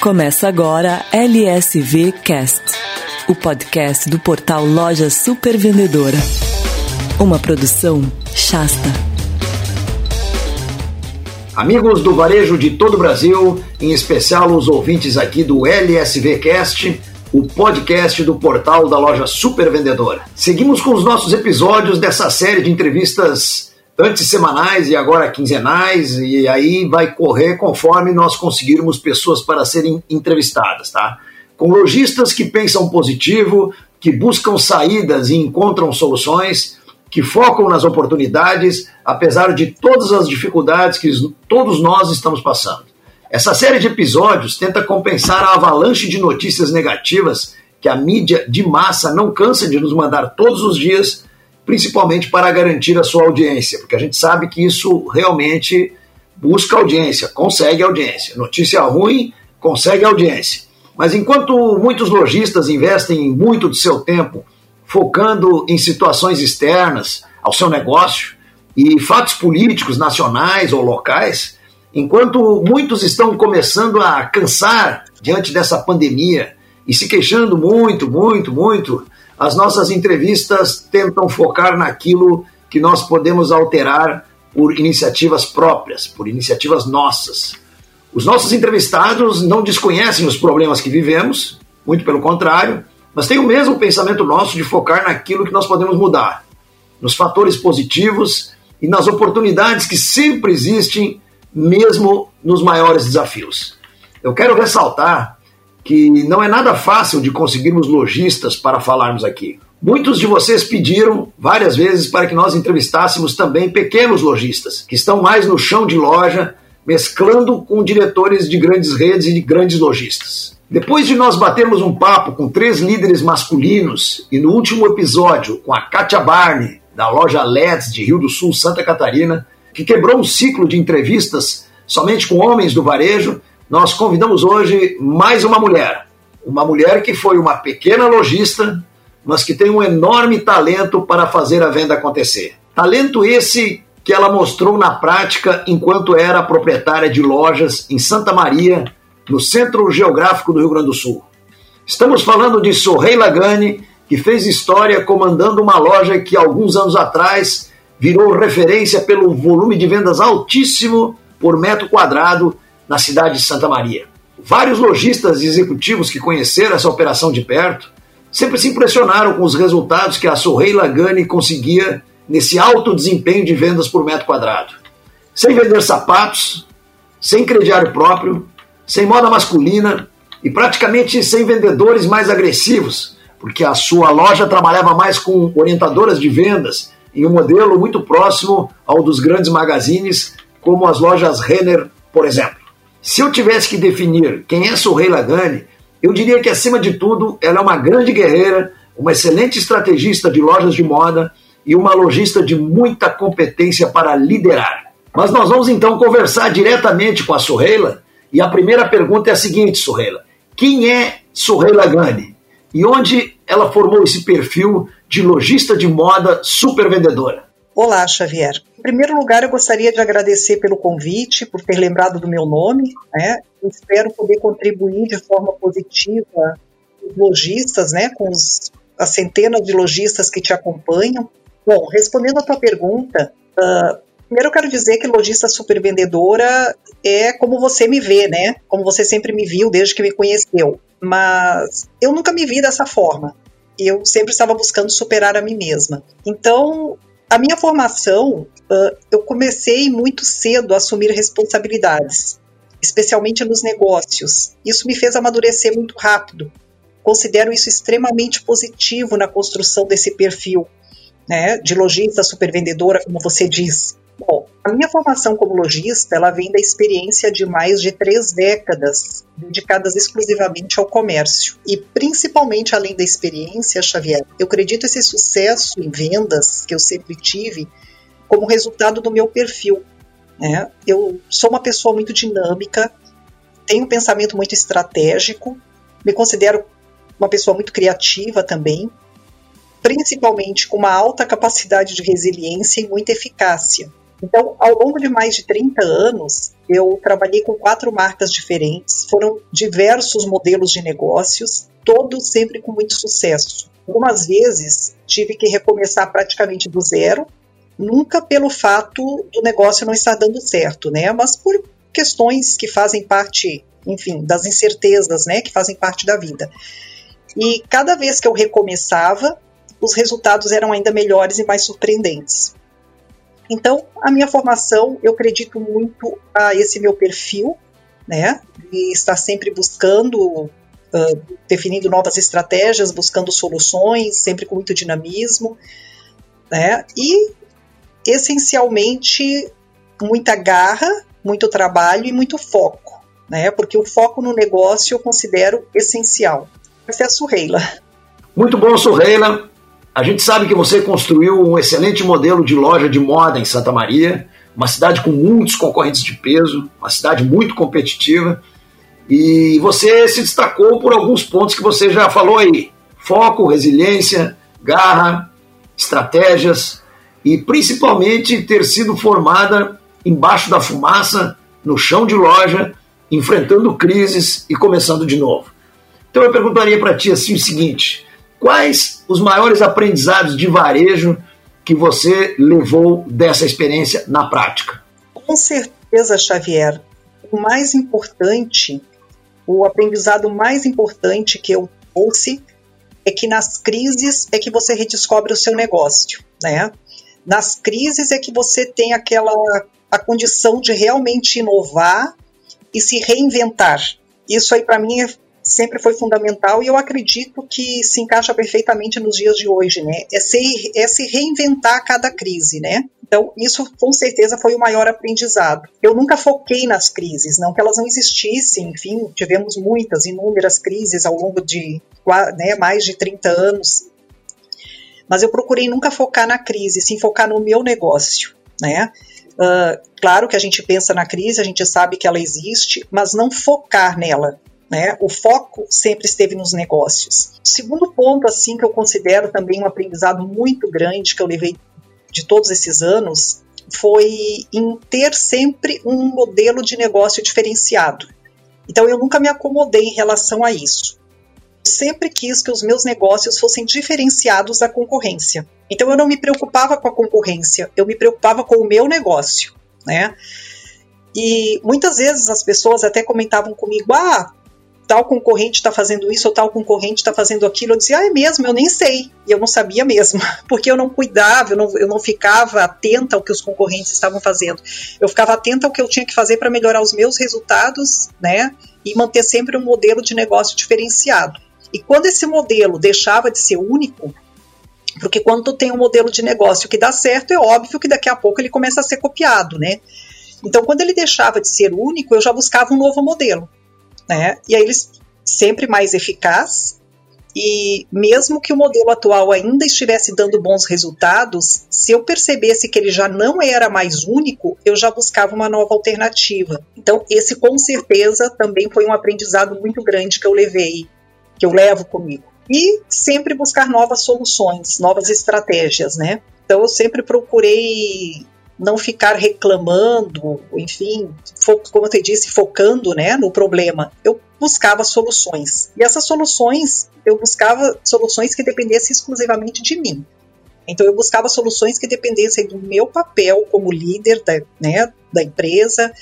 Começa agora LSV Cast, o podcast do portal Loja Super Vendedora. Uma produção Shasta. Amigos do varejo de todo o Brasil, em especial os ouvintes aqui do LSV Cast, o podcast do portal da loja Super Vendedora. Seguimos com os nossos episódios dessa série de entrevistas antes semanais e agora quinzenais, e aí vai correr conforme nós conseguirmos pessoas para serem entrevistadas, tá? Com lojistas que pensam positivo, que buscam saídas e encontram soluções, que focam nas oportunidades, apesar de todas as dificuldades que todos nós estamos passando. Essa série de episódios tenta compensar a avalanche de notícias negativas que a mídia de massa não cansa de nos mandar todos os dias principalmente para garantir a sua audiência, porque a gente sabe que isso realmente busca audiência, consegue audiência. Notícia ruim consegue audiência. Mas enquanto muitos lojistas investem muito do seu tempo focando em situações externas ao seu negócio e fatos políticos nacionais ou locais, enquanto muitos estão começando a cansar diante dessa pandemia e se queixando muito, muito, muito as nossas entrevistas tentam focar naquilo que nós podemos alterar por iniciativas próprias, por iniciativas nossas. Os nossos entrevistados não desconhecem os problemas que vivemos, muito pelo contrário, mas têm o mesmo pensamento nosso de focar naquilo que nós podemos mudar, nos fatores positivos e nas oportunidades que sempre existem, mesmo nos maiores desafios. Eu quero ressaltar que não é nada fácil de conseguirmos lojistas para falarmos aqui. Muitos de vocês pediram várias vezes para que nós entrevistássemos também pequenos lojistas, que estão mais no chão de loja, mesclando com diretores de grandes redes e de grandes lojistas. Depois de nós batermos um papo com três líderes masculinos e no último episódio com a Katia Barney, da loja LEDs de Rio do Sul, Santa Catarina, que quebrou um ciclo de entrevistas somente com homens do varejo, nós convidamos hoje mais uma mulher. Uma mulher que foi uma pequena lojista, mas que tem um enorme talento para fazer a venda acontecer. Talento esse que ela mostrou na prática enquanto era proprietária de lojas em Santa Maria, no centro geográfico do Rio Grande do Sul. Estamos falando de Sorrei Lagani, que fez história comandando uma loja que alguns anos atrás virou referência pelo volume de vendas altíssimo por metro quadrado na cidade de Santa Maria. Vários lojistas e executivos que conheceram essa operação de perto sempre se impressionaram com os resultados que a Sorrei Lagani conseguia nesse alto desempenho de vendas por metro quadrado. Sem vender sapatos, sem crediário próprio, sem moda masculina e praticamente sem vendedores mais agressivos, porque a sua loja trabalhava mais com orientadoras de vendas em um modelo muito próximo ao dos grandes magazines, como as lojas Renner, por exemplo. Se eu tivesse que definir quem é Sorrei Lagani, eu diria que, acima de tudo, ela é uma grande guerreira, uma excelente estrategista de lojas de moda e uma lojista de muita competência para liderar. Mas nós vamos então conversar diretamente com a Sorreila e a primeira pergunta é a seguinte, Sorreila: quem é Sorreila Gani e onde ela formou esse perfil de lojista de moda super vendedora? Olá, Xavier. Em primeiro lugar, eu gostaria de agradecer pelo convite, por ter lembrado do meu nome. Né? Eu espero poder contribuir de forma positiva com os lojistas, né? com os, as centenas de lojistas que te acompanham. Bom, respondendo à tua pergunta, uh, primeiro eu quero dizer que lojista supervendedora é como você me vê, né? Como você sempre me viu desde que me conheceu. Mas eu nunca me vi dessa forma eu sempre estava buscando superar a mim mesma. Então, a minha formação, uh, eu comecei muito cedo a assumir responsabilidades, especialmente nos negócios. Isso me fez amadurecer muito rápido. Considero isso extremamente positivo na construção desse perfil, né, de lojista supervendedora, como você diz. Bom, a minha formação como lojista, ela vem da experiência de mais de três décadas dedicadas exclusivamente ao comércio. E principalmente além da experiência, Xavier, eu acredito esse sucesso em vendas que eu sempre tive como resultado do meu perfil. Né? Eu sou uma pessoa muito dinâmica, tenho um pensamento muito estratégico, me considero uma pessoa muito criativa também, principalmente com uma alta capacidade de resiliência e muita eficácia. Então, ao longo de mais de 30 anos, eu trabalhei com quatro marcas diferentes, foram diversos modelos de negócios, todos sempre com muito sucesso. Algumas vezes tive que recomeçar praticamente do zero, nunca pelo fato do negócio não estar dando certo, né? Mas por questões que fazem parte, enfim, das incertezas, né? Que fazem parte da vida. E cada vez que eu recomeçava, os resultados eram ainda melhores e mais surpreendentes. Então, a minha formação, eu acredito muito a esse meu perfil, né? E estar sempre buscando, uh, definindo novas estratégias, buscando soluções, sempre com muito dinamismo, né? E, essencialmente, muita garra, muito trabalho e muito foco, né? Porque o foco no negócio eu considero essencial. Essa é a Surreila. Muito bom, Surreila. A gente sabe que você construiu um excelente modelo de loja de moda em Santa Maria, uma cidade com muitos concorrentes de peso, uma cidade muito competitiva, e você se destacou por alguns pontos que você já falou aí: foco, resiliência, garra, estratégias e principalmente ter sido formada embaixo da fumaça, no chão de loja, enfrentando crises e começando de novo. Então eu perguntaria para ti assim o seguinte: Quais os maiores aprendizados de varejo que você levou dessa experiência na prática? Com certeza, Xavier. O mais importante, o aprendizado mais importante que eu trouxe é que nas crises é que você redescobre o seu negócio, né? Nas crises é que você tem aquela a condição de realmente inovar e se reinventar. Isso aí para mim é sempre foi fundamental e eu acredito que se encaixa perfeitamente nos dias de hoje, né? É se, é se reinventar a cada crise, né? Então, isso com certeza foi o maior aprendizado. Eu nunca foquei nas crises, não que elas não existissem, enfim, tivemos muitas, inúmeras crises ao longo de né, mais de 30 anos. Mas eu procurei nunca focar na crise, sim focar no meu negócio, né? Uh, claro que a gente pensa na crise, a gente sabe que ela existe, mas não focar nela. Né? O foco sempre esteve nos negócios. O segundo ponto, assim, que eu considero também um aprendizado muito grande que eu levei de todos esses anos, foi em ter sempre um modelo de negócio diferenciado. Então eu nunca me acomodei em relação a isso. Eu sempre quis que os meus negócios fossem diferenciados da concorrência. Então eu não me preocupava com a concorrência, eu me preocupava com o meu negócio, né? E muitas vezes as pessoas até comentavam comigo: "Ah, tal concorrente está fazendo isso ou tal concorrente está fazendo aquilo. Eu dizia, ah, é mesmo, eu nem sei. E eu não sabia mesmo, porque eu não cuidava, eu não, eu não ficava atenta ao que os concorrentes estavam fazendo. Eu ficava atenta ao que eu tinha que fazer para melhorar os meus resultados, né? E manter sempre um modelo de negócio diferenciado. E quando esse modelo deixava de ser único, porque quando tu tem um modelo de negócio que dá certo, é óbvio que daqui a pouco ele começa a ser copiado, né? Então, quando ele deixava de ser único, eu já buscava um novo modelo né? E aí eles sempre mais eficaz e mesmo que o modelo atual ainda estivesse dando bons resultados, se eu percebesse que ele já não era mais único, eu já buscava uma nova alternativa. Então, esse com certeza também foi um aprendizado muito grande que eu levei, que eu levo comigo. E sempre buscar novas soluções, novas estratégias, né? Então, eu sempre procurei não ficar reclamando, enfim, como te disse, focando né, no problema. Eu buscava soluções. E essas soluções, eu buscava soluções que dependessem exclusivamente de mim. Então eu buscava soluções que dependessem do meu papel como líder da, né, da empresa,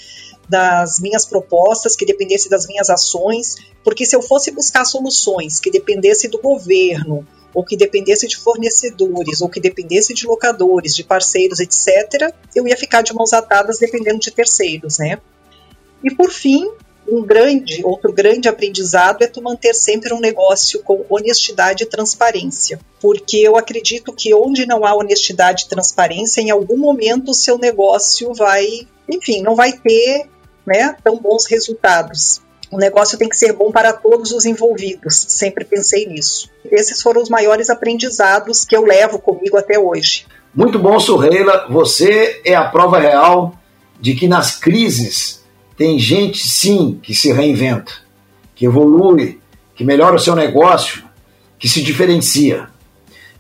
das minhas propostas, que dependessem das minhas ações, porque se eu fosse buscar soluções que dependessem do governo, ou que dependesse de fornecedores, ou que dependesse de locadores, de parceiros, etc., eu ia ficar de mãos atadas dependendo de terceiros, né? E por fim, um grande, outro grande aprendizado é tu manter sempre um negócio com honestidade e transparência, porque eu acredito que onde não há honestidade e transparência, em algum momento o seu negócio vai, enfim, não vai ter, né, tão bons resultados o negócio tem que ser bom para todos os envolvidos. Sempre pensei nisso. Esses foram os maiores aprendizados que eu levo comigo até hoje. Muito bom, Surreila. Você é a prova real de que nas crises tem gente, sim, que se reinventa, que evolui, que melhora o seu negócio, que se diferencia.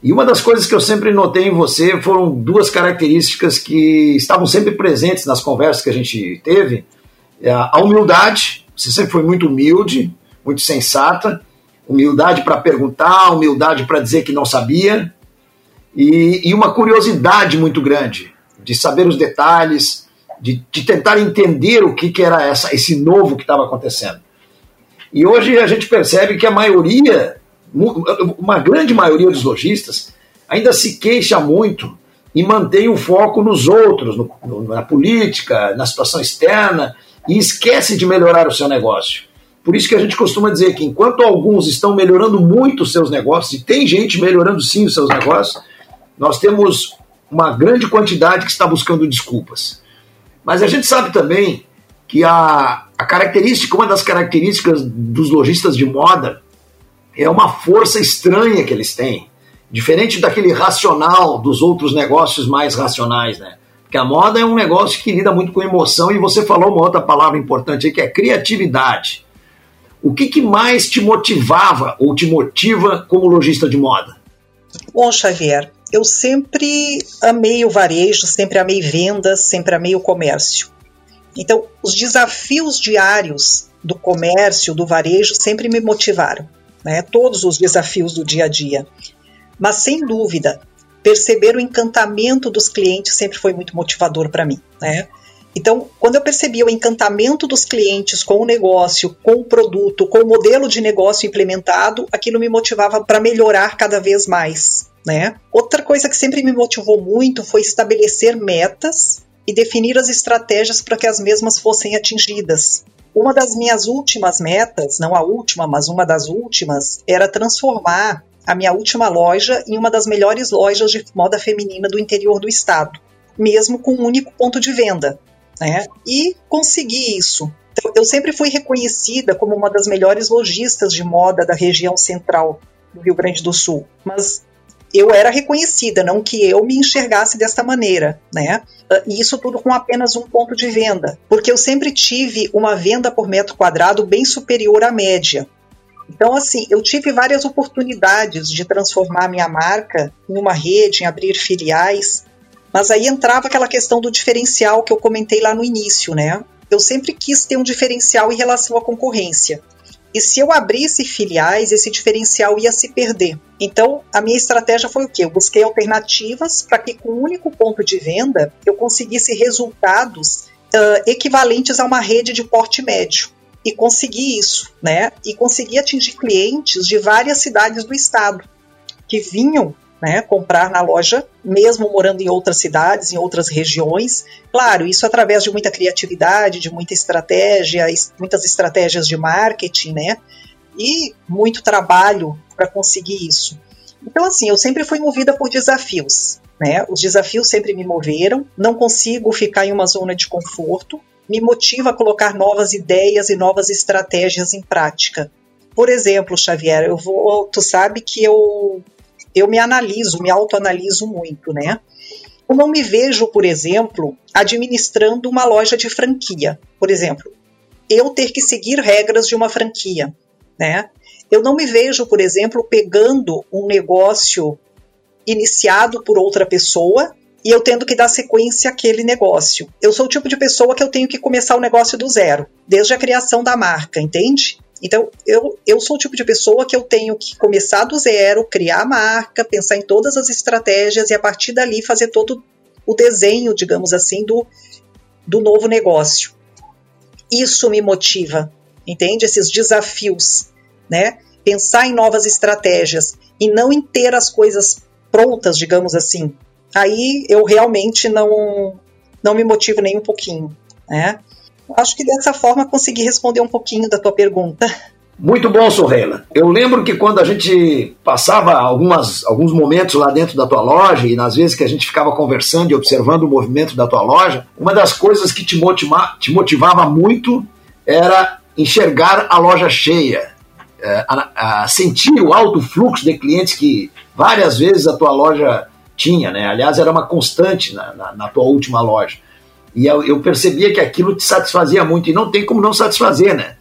E uma das coisas que eu sempre notei em você foram duas características que estavam sempre presentes nas conversas que a gente teve. É a humildade, você sempre foi muito humilde, muito sensata, humildade para perguntar, humildade para dizer que não sabia, e, e, uma curiosidade muito grande de saber os detalhes, de, de tentar entender o que, que era essa, esse novo que estava acontecendo. E hoje a gente percebe que a maioria, uma grande maioria dos lojistas, ainda se queixa muito e mantém o foco nos outros, no, na política, na situação externa, e esquece de melhorar o seu negócio. Por isso que a gente costuma dizer que enquanto alguns estão melhorando muito os seus negócios, e tem gente melhorando sim os seus negócios, nós temos uma grande quantidade que está buscando desculpas. Mas a gente sabe também que a, a característica, uma das características dos lojistas de moda é uma força estranha que eles têm, diferente daquele racional dos outros negócios mais racionais, né? Porque a moda é um negócio que lida muito com emoção e você falou uma outra palavra importante aí que é criatividade. O que, que mais te motivava ou te motiva como lojista de moda? Bom, Xavier, eu sempre amei o varejo, sempre amei vendas, sempre amei o comércio. Então, os desafios diários do comércio, do varejo, sempre me motivaram, né? Todos os desafios do dia a dia. Mas, sem dúvida, perceber o encantamento dos clientes sempre foi muito motivador para mim, né? Então, quando eu percebi o encantamento dos clientes com o negócio, com o produto, com o modelo de negócio implementado, aquilo me motivava para melhorar cada vez mais. Né? Outra coisa que sempre me motivou muito foi estabelecer metas e definir as estratégias para que as mesmas fossem atingidas. Uma das minhas últimas metas, não a última, mas uma das últimas, era transformar a minha última loja em uma das melhores lojas de moda feminina do interior do estado, mesmo com um único ponto de venda. Né? E consegui isso. Então, eu sempre fui reconhecida como uma das melhores lojistas de moda da região central do Rio Grande do Sul, mas eu era reconhecida, não que eu me enxergasse desta maneira, né? E isso tudo com apenas um ponto de venda, porque eu sempre tive uma venda por metro quadrado bem superior à média. Então, assim, eu tive várias oportunidades de transformar minha marca em uma rede, em abrir filiais, mas aí entrava aquela questão do diferencial que eu comentei lá no início, né? Eu sempre quis ter um diferencial em relação à concorrência. E se eu abrisse filiais, esse diferencial ia se perder. Então, a minha estratégia foi o quê? Eu busquei alternativas para que, com um único ponto de venda, eu conseguisse resultados uh, equivalentes a uma rede de porte médio. E consegui isso, né? E consegui atingir clientes de várias cidades do estado que vinham né, comprar na loja, mesmo morando em outras cidades, em outras regiões. Claro, isso através de muita criatividade, de muita estratégia, muitas estratégias de marketing, né? E muito trabalho para conseguir isso. Então, assim, eu sempre fui movida por desafios, né? Os desafios sempre me moveram, não consigo ficar em uma zona de conforto, me motiva a colocar novas ideias e novas estratégias em prática. Por exemplo, Xavier, eu vou, tu sabe que eu eu me analiso, me autoanaliso muito, né? Eu não me vejo, por exemplo, administrando uma loja de franquia. Por exemplo, eu ter que seguir regras de uma franquia, né? Eu não me vejo, por exemplo, pegando um negócio iniciado por outra pessoa e eu tendo que dar sequência àquele negócio. Eu sou o tipo de pessoa que eu tenho que começar o negócio do zero, desde a criação da marca, entende? Então, eu, eu sou o tipo de pessoa que eu tenho que começar do zero, criar a marca, pensar em todas as estratégias e a partir dali fazer todo o desenho, digamos assim, do, do novo negócio. Isso me motiva, entende? Esses desafios, né? Pensar em novas estratégias e não em ter as coisas prontas, digamos assim. Aí eu realmente não, não me motivo nem um pouquinho, né? Acho que dessa forma consegui responder um pouquinho da tua pergunta. Muito bom, Sorrela. Eu lembro que quando a gente passava algumas, alguns momentos lá dentro da tua loja e nas vezes que a gente ficava conversando e observando o movimento da tua loja, uma das coisas que te, motiva, te motivava muito era enxergar a loja cheia, é, a, a sentir o alto fluxo de clientes que várias vezes a tua loja tinha, né? Aliás, era uma constante na, na, na tua última loja. E eu, eu, percebia que aquilo te satisfazia muito, e não tem como não satisfazer, né?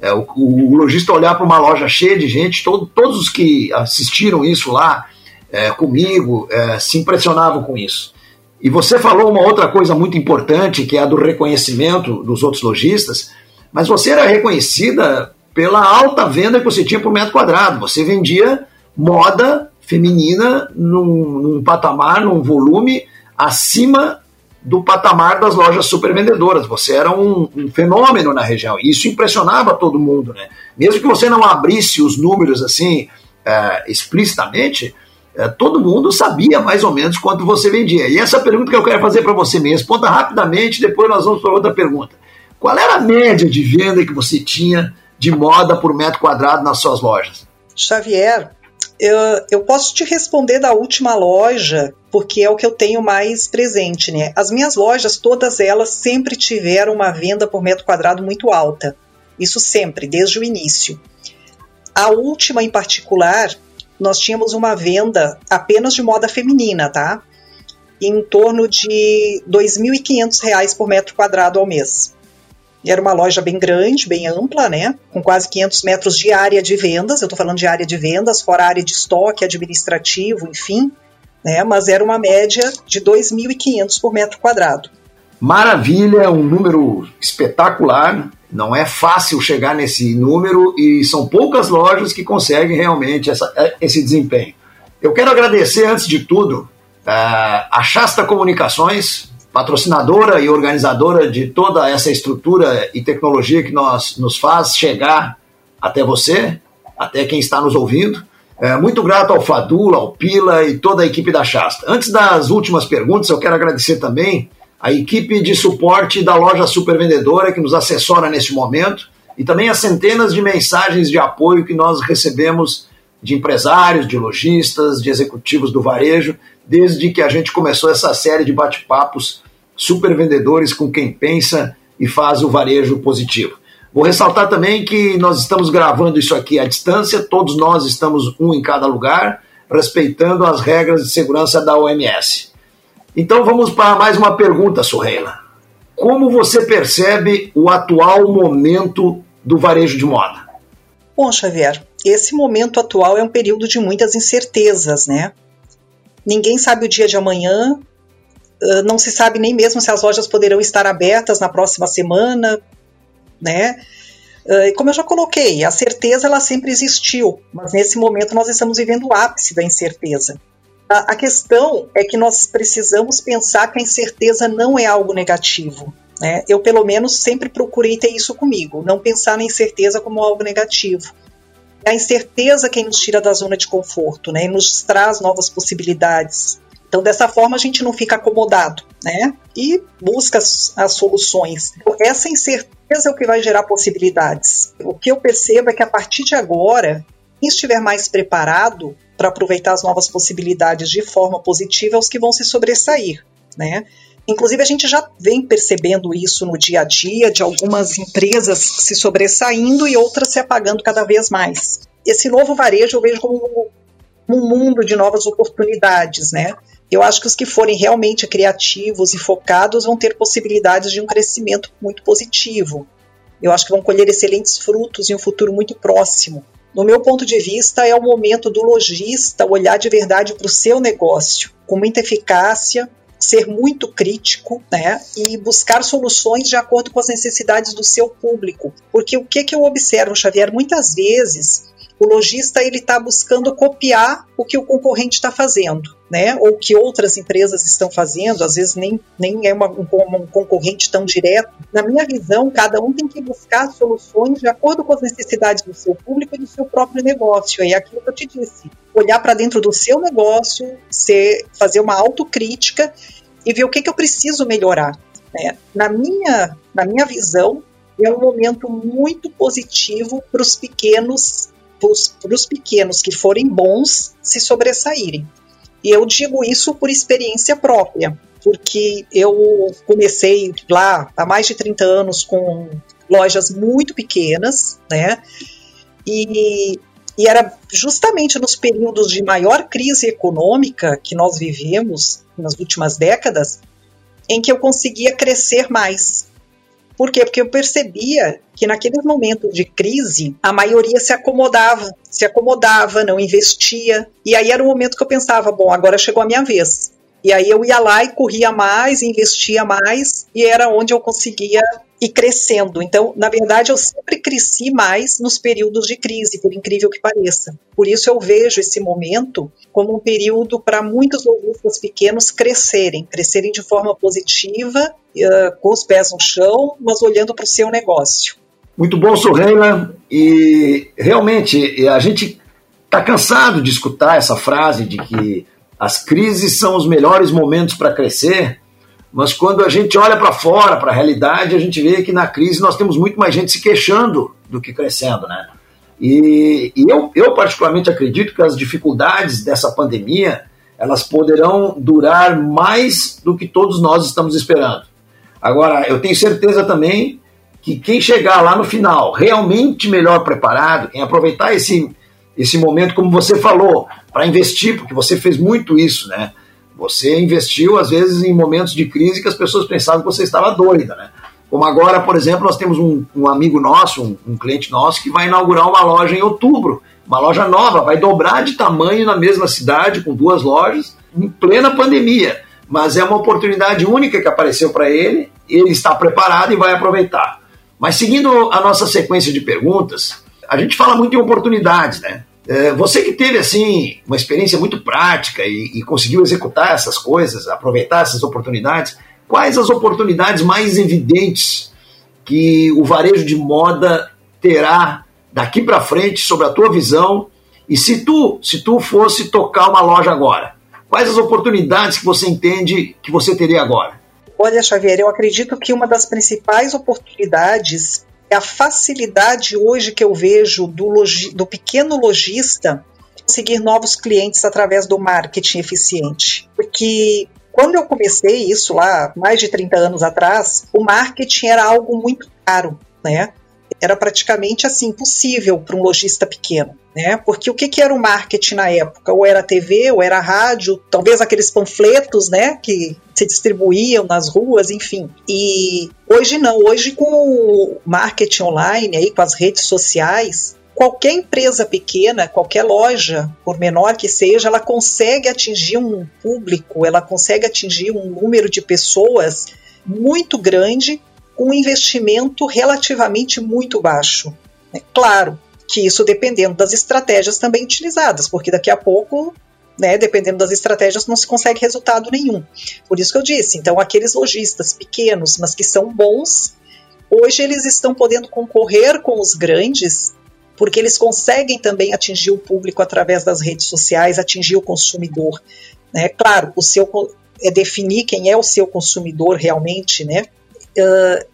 É, o, o, lojista olhar para uma loja cheia de gente, todo, todos os que assistiram isso lá, é, comigo, é, se impressionavam com isso. E você falou uma outra coisa muito importante, que é a do reconhecimento dos outros lojistas, mas você era reconhecida pela alta venda que você tinha por metro quadrado. Você vendia moda feminina num, num patamar, num volume acima do patamar das lojas supervendedoras. Você era um, um, fenômeno na região. E isso impressionava todo mundo, né? Mesmo que você não abrisse os números assim é, explicitamente, é, todo mundo sabia mais ou menos quanto você vendia. E essa pergunta que eu quero fazer para você mesmo, responda rapidamente, depois nós vamos para outra pergunta. Qual era a média de venda que você tinha de moda por metro quadrado nas suas lojas? Xavier, eu, eu posso te responder da última loja, porque é o que eu tenho mais presente, né? As minhas lojas, todas elas sempre tiveram uma venda por metro quadrado muito alta. Isso sempre, desde o início. A última em particular, nós tínhamos uma venda apenas de moda feminina, tá? Em torno de R$ 2.500 por metro quadrado ao mês. Era uma loja bem grande, bem ampla, né? Com quase 500 metros de área de vendas. Eu estou falando de área de vendas, fora área de estoque, administrativo, enfim. Né? Mas era uma média de 2.500 por metro quadrado. Maravilha, um número espetacular. Não é fácil chegar nesse número e são poucas lojas que conseguem realmente essa, esse desempenho. Eu quero agradecer, antes de tudo, a Shasta Comunicações, patrocinadora e organizadora de toda essa estrutura e tecnologia que nós, nos faz chegar até você, até quem está nos ouvindo. É, muito grato ao Fadula, ao Pila e toda a equipe da Shasta. Antes das últimas perguntas, eu quero agradecer também a equipe de suporte da loja Supervendedora que nos assessora neste momento e também as centenas de mensagens de apoio que nós recebemos de empresários, de lojistas, de executivos do varejo, desde que a gente começou essa série de bate-papos super vendedores com quem pensa e faz o varejo positivo. Vou ressaltar também que nós estamos gravando isso aqui à distância, todos nós estamos um em cada lugar, respeitando as regras de segurança da OMS. Então vamos para mais uma pergunta, Sorreila. Como você percebe o atual momento do varejo de moda? Bom, Xavier, esse momento atual é um período de muitas incertezas, né? Ninguém sabe o dia de amanhã, não se sabe nem mesmo se as lojas poderão estar abertas na próxima semana, né? Como eu já coloquei, a certeza ela sempre existiu, mas nesse momento nós estamos vivendo o ápice da incerteza. A, a questão é que nós precisamos pensar que a incerteza não é algo negativo. Né? Eu, pelo menos, sempre procurei ter isso comigo, não pensar na incerteza como algo negativo. É a incerteza quem nos tira da zona de conforto, né? E nos traz novas possibilidades. Então, dessa forma, a gente não fica acomodado, né? E busca as, as soluções. Então, essa incerteza é o que vai gerar possibilidades. O que eu percebo é que a partir de agora, quem estiver mais preparado para aproveitar as novas possibilidades de forma positiva é os que vão se sobressair, né? Inclusive, a gente já vem percebendo isso no dia a dia, de algumas empresas se sobressaindo e outras se apagando cada vez mais. Esse novo varejo eu vejo como um mundo de novas oportunidades, né? Eu acho que os que forem realmente criativos e focados vão ter possibilidades de um crescimento muito positivo. Eu acho que vão colher excelentes frutos em um futuro muito próximo. No meu ponto de vista, é o momento do lojista olhar de verdade para o seu negócio, com muita eficácia, ser muito crítico, né, e buscar soluções de acordo com as necessidades do seu público. Porque o que, que eu observo, Xavier, muitas vezes o lojista ele está buscando copiar o que o concorrente está fazendo, né? Ou que outras empresas estão fazendo, às vezes nem, nem é uma, um, um, concorrente tão direto. Na minha visão, cada um tem que buscar soluções de acordo com as necessidades do seu público e do seu próprio negócio. É aquilo que eu te disse: olhar para dentro do seu negócio, ser, fazer uma autocrítica e ver o que, que eu preciso melhorar. Né? Na, minha, na minha visão, é um momento muito positivo para os pequenos para os pequenos que forem bons se sobressaírem. E eu digo isso por experiência própria, porque eu comecei lá há mais de 30 anos com lojas muito pequenas, né? E, e era justamente nos períodos de maior crise econômica que nós vivemos nas últimas décadas em que eu conseguia crescer mais. Por quê? Porque eu percebia que naqueles momentos de crise, a maioria se acomodava, se acomodava, não investia. E aí era o momento que eu pensava, bom, agora chegou a minha vez. E aí eu ia lá e corria mais, investia mais, e era onde eu conseguia ir crescendo. Então, na verdade, eu sempre cresci mais nos períodos de crise, por incrível que pareça. Por isso eu vejo esse momento como um período para muitos lojistas pequenos crescerem, crescerem de forma positiva, com os pés no chão, mas olhando para o seu negócio. Muito bom, Sorreila. E realmente a gente está cansado de escutar essa frase de que as crises são os melhores momentos para crescer, mas quando a gente olha para fora, para a realidade, a gente vê que na crise nós temos muito mais gente se queixando do que crescendo, né? E, e eu, eu particularmente acredito que as dificuldades dessa pandemia elas poderão durar mais do que todos nós estamos esperando. Agora, eu tenho certeza também que quem chegar lá no final realmente melhor preparado, quem aproveitar esse, esse momento, como você falou, para investir, porque você fez muito isso, né? Você investiu, às vezes, em momentos de crise que as pessoas pensavam que você estava doida, né? Como agora, por exemplo, nós temos um, um amigo nosso, um, um, cliente nosso, que vai inaugurar uma loja em outubro. Uma loja nova, vai dobrar de tamanho na mesma cidade, com duas lojas, em plena pandemia. Mas é uma oportunidade única que apareceu para ele, ele está preparado e vai aproveitar. Mas seguindo a nossa sequência de perguntas, a gente fala muito em oportunidades, né? É, você que teve assim uma experiência muito prática e, e, conseguiu executar essas coisas, aproveitar essas oportunidades, quais as oportunidades mais evidentes que o varejo de moda terá daqui para frente sobre a tua visão? E se tu, se tu fosse tocar uma loja agora, quais as oportunidades que você entende que você teria agora? Olha, Xavier, eu acredito que uma das principais oportunidades a facilidade hoje que eu vejo do, do pequeno lojista conseguir novos clientes através do marketing eficiente. Porque quando eu comecei isso lá, mais de 30 anos atrás, o marketing era algo muito caro, né? Era praticamente assim impossível para um lojista pequeno, né? Porque o que, que era o marketing na época? Ou era TV, ou era rádio, talvez aqueles panfletos, né, que se distribuíam nas ruas, enfim. E hoje não, hoje com o marketing online aí, com as redes sociais, qualquer empresa pequena, qualquer loja, por menor que seja, ela consegue atingir um público, ela consegue atingir um número de pessoas muito grande com um investimento relativamente muito baixo. É claro que isso dependendo das estratégias também utilizadas, porque daqui a pouco né, dependendo das estratégias, não se consegue resultado nenhum. Por isso que eu disse, então aqueles lojistas pequenos, mas que são bons, hoje eles estão podendo concorrer com os grandes, porque eles conseguem também atingir o público através das redes sociais, atingir o consumidor. Né? Claro, o seu é definir quem é o seu consumidor realmente, né? Uh,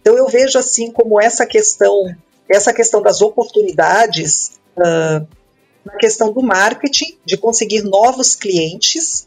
então eu vejo assim como essa questão, essa questão das oportunidades uh, na questão do marketing, de conseguir novos clientes,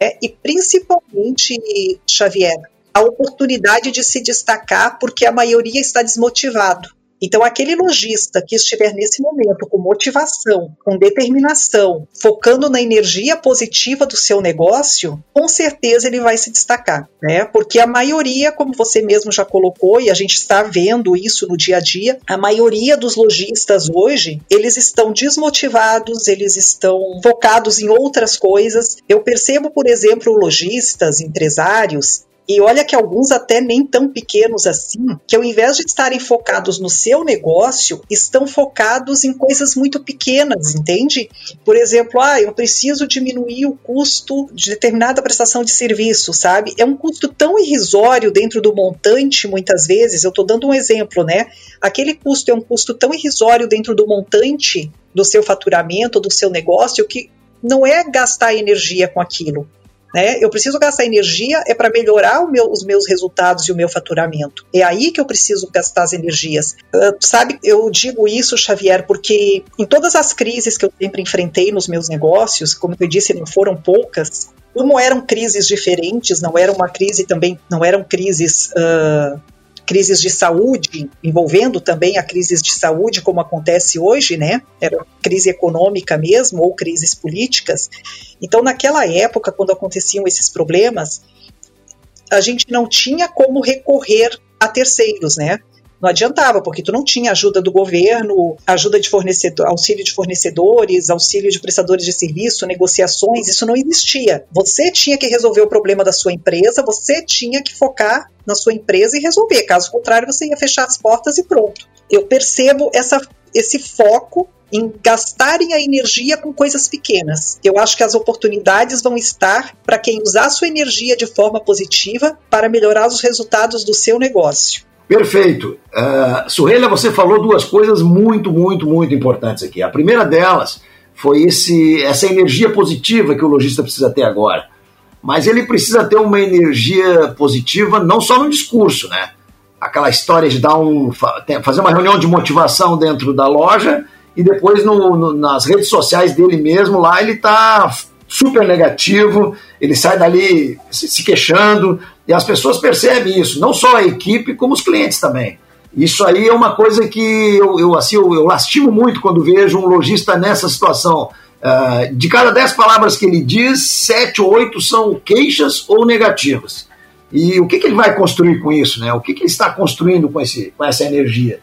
né, e principalmente, Xavier, a oportunidade de se destacar porque a maioria está desmotivado. Então, aquele lojista que estiver nesse momento com motivação, com determinação, focando na energia positiva do seu negócio, com certeza ele vai se destacar, né? Porque a maioria, como você mesmo já colocou, e a gente está vendo isso no dia a dia, a maioria dos lojistas hoje, eles estão desmotivados, eles estão focados em outras coisas. Eu percebo, por exemplo, lojistas, empresários, e olha que alguns até nem tão pequenos assim, que ao invés de estarem focados no seu negócio, estão focados em coisas muito pequenas, entende? Por exemplo, ah, eu preciso diminuir o custo de determinada prestação de serviço, sabe? É um custo tão irrisório dentro do montante, muitas vezes. Eu estou dando um exemplo, né? Aquele custo é um custo ttão irrisório dentro do montante do seu faturamento, do seu negócio, que não é gastar energia com aquilo. Né? Eu preciso gastar energia é para melhorar meu, os meus resultados e o meu faturamento. É aí que eu preciso gastar as energias. Uh, sabe, eu digo isso, Xavier, porque em todas as crises que eu sempre enfrentei nos meus negócios, como eu disse, não foram poucas, como eram crises diferentes, não era uma crise também, não eram crises uh, crises de saúde, envolvendo também a crise de saúde, como acontece hoje, né? Era crise econômica mesmo, ou crises políticas. Então, naquela época, quando aconteciam esses problemas, a gente não tinha como recorrer a terceiros, né? Não adiantava, porque tu não tinha ajuda do governo, ajuda de fornecedor, auxílio de fornecedores, auxílio de prestadores de serviço, negociações, isso não existia. Você tinha que resolver o problema da sua empresa, você tinha que focar na sua empresa e resolver. Caso contrário, você ia fechar as portas e pronto. Eu percebo essa, esse foco em gastarem a energia com coisas pequenas. Eu acho que as oportunidades vão estar para quem usar sua energia de forma positiva para melhorar os resultados do seu negócio. Perfeito. Uh, você falou duas coisas muito, muito, muito importantes aqui. A primeira delas foi esse, essa energia positiva que o lojista precisa ter agora. Mas ele precisa ter uma energia positiva não só no discurso, né? Aquela história de dar um, fazer uma reunião de motivação dentro da loja e depois no, no, nas redes sociais dele mesmo lá ele está super negativo, ele sai dali se queixando, e as pessoas percebem isso, não só a equipe, como os clientes também. Isso aí é uma coisa que eu, eu assim, eu, eu lastimo muito quando vejo um lojista nessa situação. Uh, de cada dez palavras que ele diz, sete ou oito são queixas ou negativas. E o que, que ele vai construir com isso? Né? O que, que ele está construindo com, esse, com essa energia?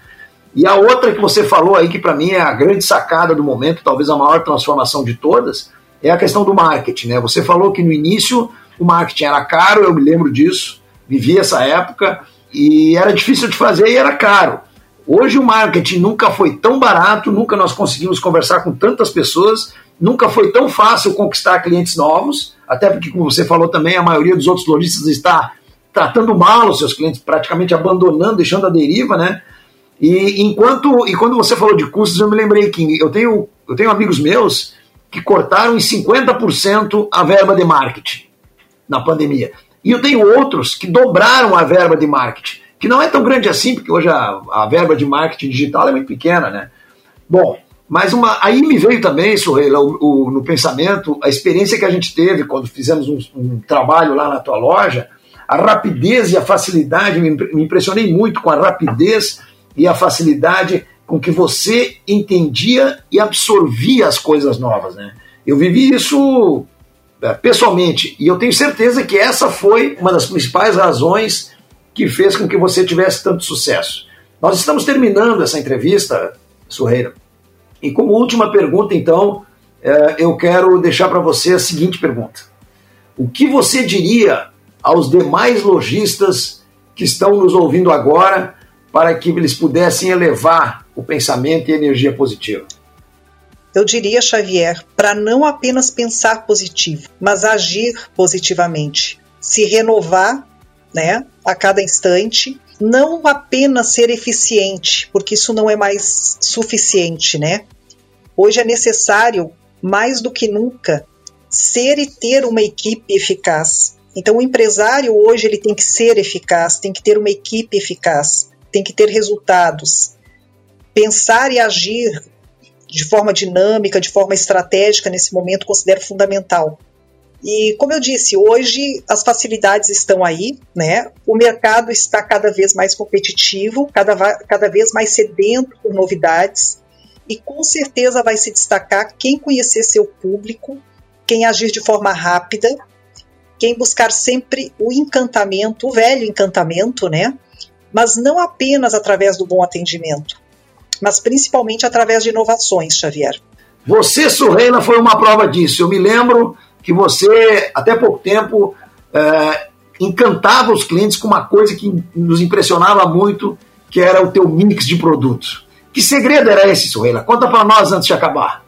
E a outra que você falou aí, que para mim é a grande sacada do momento, talvez a maior transformação de todas, é a questão do marketing. Né? Você falou que no início o marketing era caro, eu me lembro disso, vivi essa época, e era difícil de fazer e era caro. Hoje o marketing nunca foi tão barato, nunca nós conseguimos conversar com tantas pessoas, nunca foi tão fácil conquistar clientes novos, até porque, como você falou também, a maioria dos outros lojistas está tratando mal os seus clientes, praticamente abandonando, deixando a deriva, né? E enquanto e quando você falou de custos, eu me lembrei que eu tenho, eu tenho amigos meus que cortaram em 50% a verba de marketing na pandemia. E eu tenho outros que dobraram a verba de marketing, que não é tão grande assim, porque hoje a, a verba de marketing digital é muito pequena, né? Bom, mas uma, aí me veio também, Sorreila, no pensamento, a experiência que a gente teve quando fizemos um, um, trabalho lá na tua loja, a rapidez e a facilidade, me, me impressionei muito com a rapidez e a facilidade com que você entendia e absorvia as coisas novas, né? Eu vivi isso pessoalmente. E eu tenho certeza que essa foi uma das principais razões que fez com que você tivesse tanto sucesso. Nós estamos terminando essa entrevista, Sorreira. E como última pergunta, então, é, eu quero deixar para você a seguinte pergunta: O que você diria aos demais lojistas que estão nos ouvindo agora para que eles pudessem elevar o pensamento e a energia positiva? Eu diria, Xavier, para não apenas pensar positivo, mas agir positivamente, se renovar, né, a cada instante, não apenas ser eficiente, porque isso não é mais suficiente, né? Hoje é necessário mais do que nunca ser e ter uma equipe eficaz. Então o empresário hoje ele tem que ser eficaz, tem que ter uma equipe eficaz, tem que ter resultados. Pensar e agir de forma dinâmica, de forma estratégica nesse momento, considero fundamental. E como eu disse, hoje as facilidades estão aí, né? O mercado está cada vez mais competitivo, cada, cada vez mais sedento por novidades, e com certeza vai se destacar quem conhecer seu público, quem agir de forma rápida, quem buscar sempre o encantamento, o velho encantamento, né? Mas não apenas através do bom atendimento, mas principalmente através de inovações, Xavier. Você, Surreina, foi uma prova disso. Eu me lembro que você, até pouco tempo, é, encantava os clientes com uma coisa que nos impressionava muito, que era o teu mix de produtos. Que segredo era esse, Surreina? Conta para nós antes de acabar.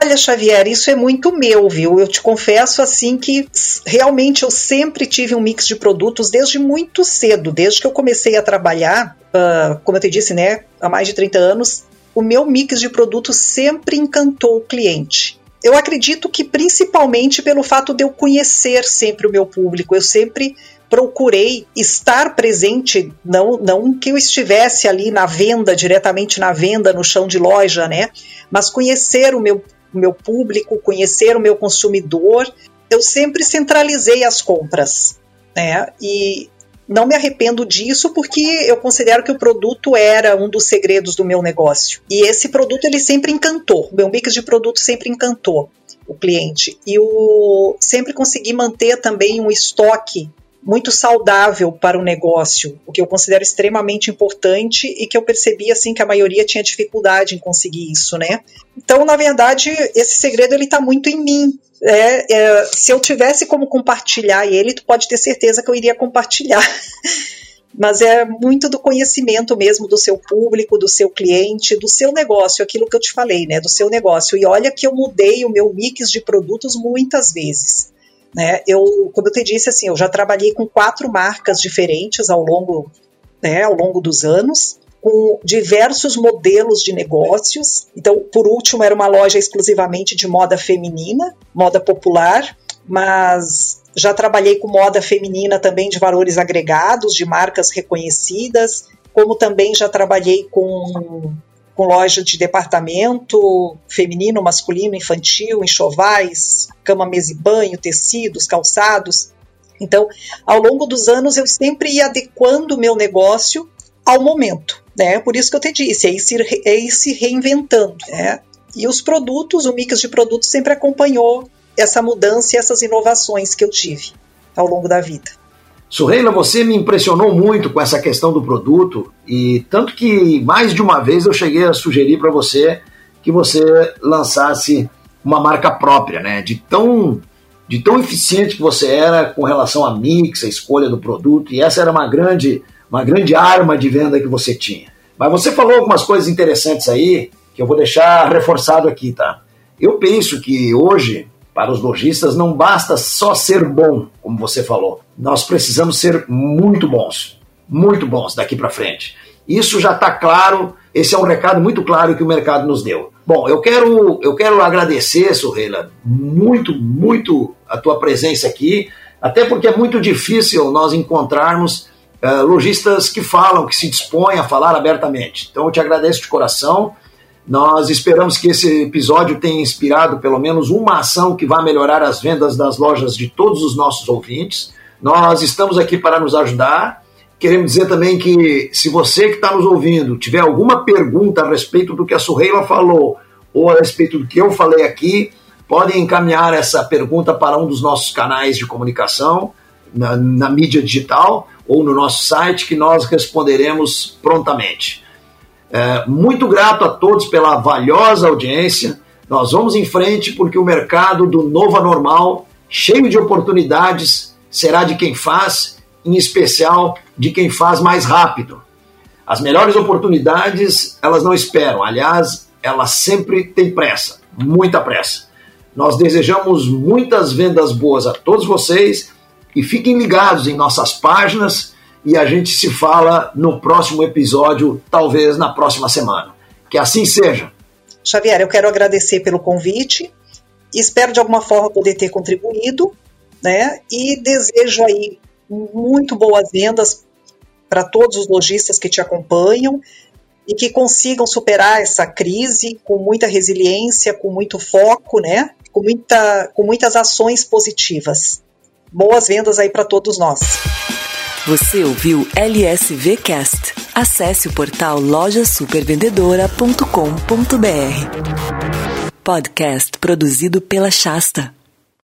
Olha, Xavier, isso é muito meu, viu? Eu te confesso assim que realmente eu sempre tive um mix de produtos desde muito cedo, desde que eu comecei a trabalhar, uh, como eu te disse, né, há mais de 30 anos, o meu mix de produtos sempre encantou o cliente. Eu acredito que principalmente pelo fato de eu conhecer sempre o meu público, eu sempre procurei estar presente, não, não que eu estivesse ali na venda, diretamente na venda, no chão de loja, né? Mas conhecer o meu o meu público, conhecer o meu consumidor. Eu sempre centralizei as compras, né? E não me arrependo disso porque eu considero que o produto era um dos segredos do meu negócio. E esse produto ele sempre encantou. Meu mix de produto sempre encantou o cliente. E o sempre consegui manter também um estoque muito saudável para o negócio, o que eu considero extremamente importante e que eu percebi assim que a maioria tinha dificuldade em conseguir isso, né? Então, na verdade, esse segredo ele está muito em mim. É, é, se eu tivesse como compartilhar ele, tu pode ter certeza que eu iria compartilhar. Mas é muito do conhecimento mesmo do seu público, do seu cliente, do seu negócio, aquilo que eu te falei, né? Do seu negócio. E olha que eu mudei o meu mix de produtos muitas vezes. Né? Eu, como eu te disse, assim, eu já trabalhei com quatro marcas diferentes ao longo, né, ao longo dos anos, com diversos modelos de negócios. Então, por último, era uma loja exclusivamente de moda feminina, moda popular, mas já trabalhei com moda feminina também de valores agregados, de marcas reconhecidas, como também já trabalhei com com loja de departamento feminino, masculino, infantil, enxovais, cama, mesa e banho, tecidos, calçados. Então, ao longo dos anos, eu sempre ia adequando o meu negócio ao momento. Né? Por isso que eu te disse, é ir se, é ir se reinventando. Né? E os produtos, o mix de produtos sempre acompanhou essa mudança e essas inovações que eu tive ao longo da vida. Surreila, você me impressionou muito com essa questão do produto e tanto que mais de uma vez eu cheguei a sugerir para você que você lançasse uma marca própria, né? De tão de tão eficiente que você era com relação a mix, a escolha do produto e essa era uma grande uma grande arma de venda que você tinha. Mas você falou algumas coisas interessantes aí que eu vou deixar reforçado aqui, tá? Eu penso que hoje para os lojistas não basta só ser bom, como você falou. Nós precisamos ser muito bons, muito bons daqui para frente. Isso já está claro, esse é um recado muito claro que o mercado nos deu. Bom, eu quero, eu quero agradecer, Sorreila, muito, muito a tua presença aqui, até porque é muito difícil nós encontrarmos uh, lojistas que falam, que se dispõem a falar abertamente. Então eu te agradeço de coração nós esperamos que esse episódio tenha inspirado pelo menos uma ação que vá melhorar as vendas das lojas de todos os nossos ouvintes. Nós estamos aqui para nos ajudar. Queremos dizer também que se você que está nos ouvindo tiver alguma pergunta a respeito do que a Surreila falou ou a respeito do que eu falei aqui, podem encaminhar essa pergunta para um dos nossos canais de comunicação na, na mídia digital ou no nosso site que nós responderemos prontamente. É, muito grato a todos pela valiosa audiência. Nós vamos em frente porque o mercado do novo anormal, cheio de oportunidades, será de quem faz, em especial de quem faz mais rápido. As melhores oportunidades, elas não esperam, aliás, elas sempre têm pressa, muita pressa. Nós desejamos muitas vendas boas a todos vocês e fiquem ligados em nossas páginas e a gente se fala no próximo episódio, talvez na próxima semana. Que assim seja. Xavier, eu quero agradecer pelo convite, espero de alguma forma poder ter contribuído, né? E desejo aí muito boas vendas para todos os lojistas que te acompanham e que consigam superar essa crise com muita resiliência, com muito foco, né? Com, muita, com muitas ações positivas. Boas vendas aí para todos nós. Você ouviu LSV Cast? Acesse o portal lojasupervendedora.com.br. Podcast produzido pela Shasta.